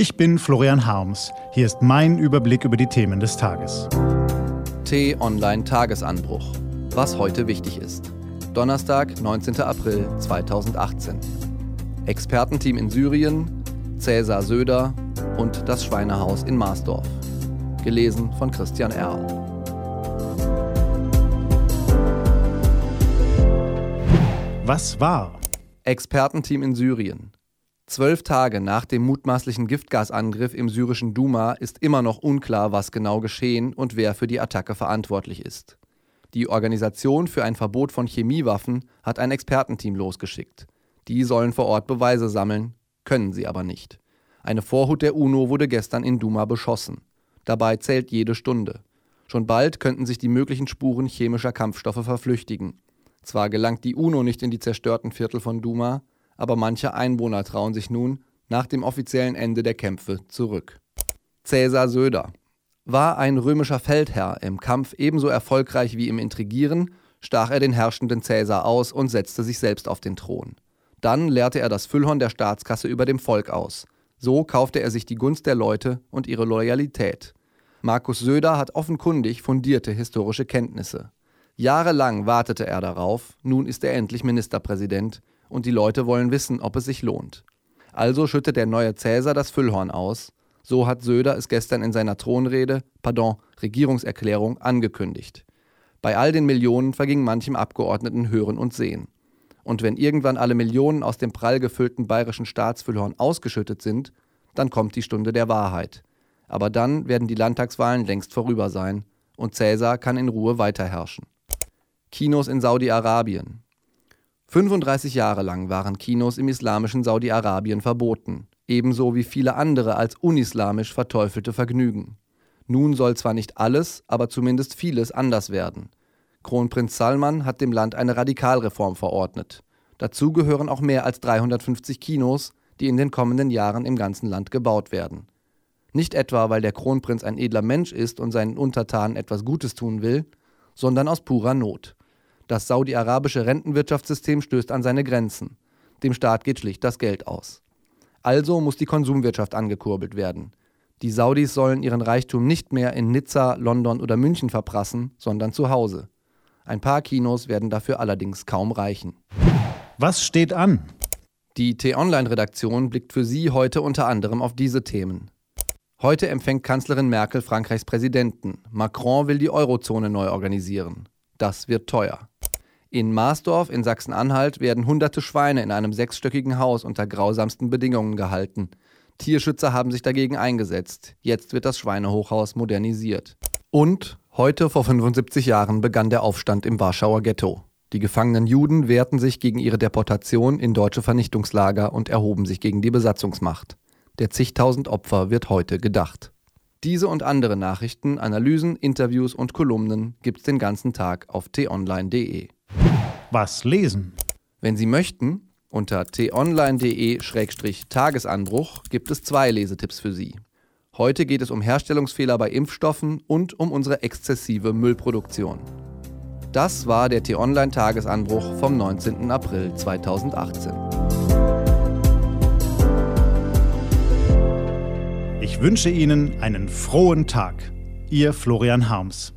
Ich bin Florian Harms. Hier ist mein Überblick über die Themen des Tages. T-Online Tagesanbruch. Was heute wichtig ist. Donnerstag, 19. April 2018. Expertenteam in Syrien, Cäsar Söder und das Schweinehaus in Marsdorf. Gelesen von Christian Erl. Was war? Expertenteam in Syrien. Zwölf Tage nach dem mutmaßlichen Giftgasangriff im syrischen Duma ist immer noch unklar, was genau geschehen und wer für die Attacke verantwortlich ist. Die Organisation für ein Verbot von Chemiewaffen hat ein Expertenteam losgeschickt. Die sollen vor Ort Beweise sammeln, können sie aber nicht. Eine Vorhut der UNO wurde gestern in Duma beschossen. Dabei zählt jede Stunde. Schon bald könnten sich die möglichen Spuren chemischer Kampfstoffe verflüchtigen. Zwar gelangt die UNO nicht in die zerstörten Viertel von Duma, aber manche Einwohner trauen sich nun nach dem offiziellen Ende der Kämpfe zurück. Cäsar Söder war ein römischer Feldherr im Kampf ebenso erfolgreich wie im Intrigieren, stach er den herrschenden Cäsar aus und setzte sich selbst auf den Thron. Dann leerte er das Füllhorn der Staatskasse über dem Volk aus. So kaufte er sich die Gunst der Leute und ihre Loyalität. Markus Söder hat offenkundig fundierte historische Kenntnisse. Jahrelang wartete er darauf, nun ist er endlich Ministerpräsident und die Leute wollen wissen, ob es sich lohnt. Also schüttet der neue Cäsar das Füllhorn aus. So hat Söder es gestern in seiner Thronrede, pardon, Regierungserklärung angekündigt. Bei all den Millionen verging manchem Abgeordneten Hören und Sehen. Und wenn irgendwann alle Millionen aus dem prall gefüllten bayerischen Staatsfüllhorn ausgeschüttet sind, dann kommt die Stunde der Wahrheit. Aber dann werden die Landtagswahlen längst vorüber sein und Cäsar kann in Ruhe weiterherrschen. Kinos in Saudi-Arabien. 35 Jahre lang waren Kinos im islamischen Saudi-Arabien verboten, ebenso wie viele andere als unislamisch verteufelte Vergnügen. Nun soll zwar nicht alles, aber zumindest vieles anders werden. Kronprinz Salman hat dem Land eine Radikalreform verordnet. Dazu gehören auch mehr als 350 Kinos, die in den kommenden Jahren im ganzen Land gebaut werden. Nicht etwa, weil der Kronprinz ein edler Mensch ist und seinen Untertanen etwas Gutes tun will, sondern aus purer Not. Das saudi-arabische Rentenwirtschaftssystem stößt an seine Grenzen. Dem Staat geht schlicht das Geld aus. Also muss die Konsumwirtschaft angekurbelt werden. Die Saudis sollen ihren Reichtum nicht mehr in Nizza, London oder München verprassen, sondern zu Hause. Ein paar Kinos werden dafür allerdings kaum reichen. Was steht an? Die T-Online-Redaktion blickt für Sie heute unter anderem auf diese Themen. Heute empfängt Kanzlerin Merkel Frankreichs Präsidenten. Macron will die Eurozone neu organisieren. Das wird teuer. In Marsdorf in Sachsen-Anhalt werden hunderte Schweine in einem sechsstöckigen Haus unter grausamsten Bedingungen gehalten. Tierschützer haben sich dagegen eingesetzt. Jetzt wird das Schweinehochhaus modernisiert. Und heute vor 75 Jahren begann der Aufstand im Warschauer Ghetto. Die gefangenen Juden wehrten sich gegen ihre Deportation in deutsche Vernichtungslager und erhoben sich gegen die Besatzungsmacht. Der zigtausend Opfer wird heute gedacht. Diese und andere Nachrichten, Analysen, Interviews und Kolumnen gibt's den ganzen Tag auf t-online.de. Was lesen? Wenn Sie möchten, unter t-online.de-tagesanbruch gibt es zwei Lesetipps für Sie. Heute geht es um Herstellungsfehler bei Impfstoffen und um unsere exzessive Müllproduktion. Das war der T-Online-Tagesanbruch vom 19. April 2018. Ich wünsche Ihnen einen frohen Tag. Ihr Florian Harms.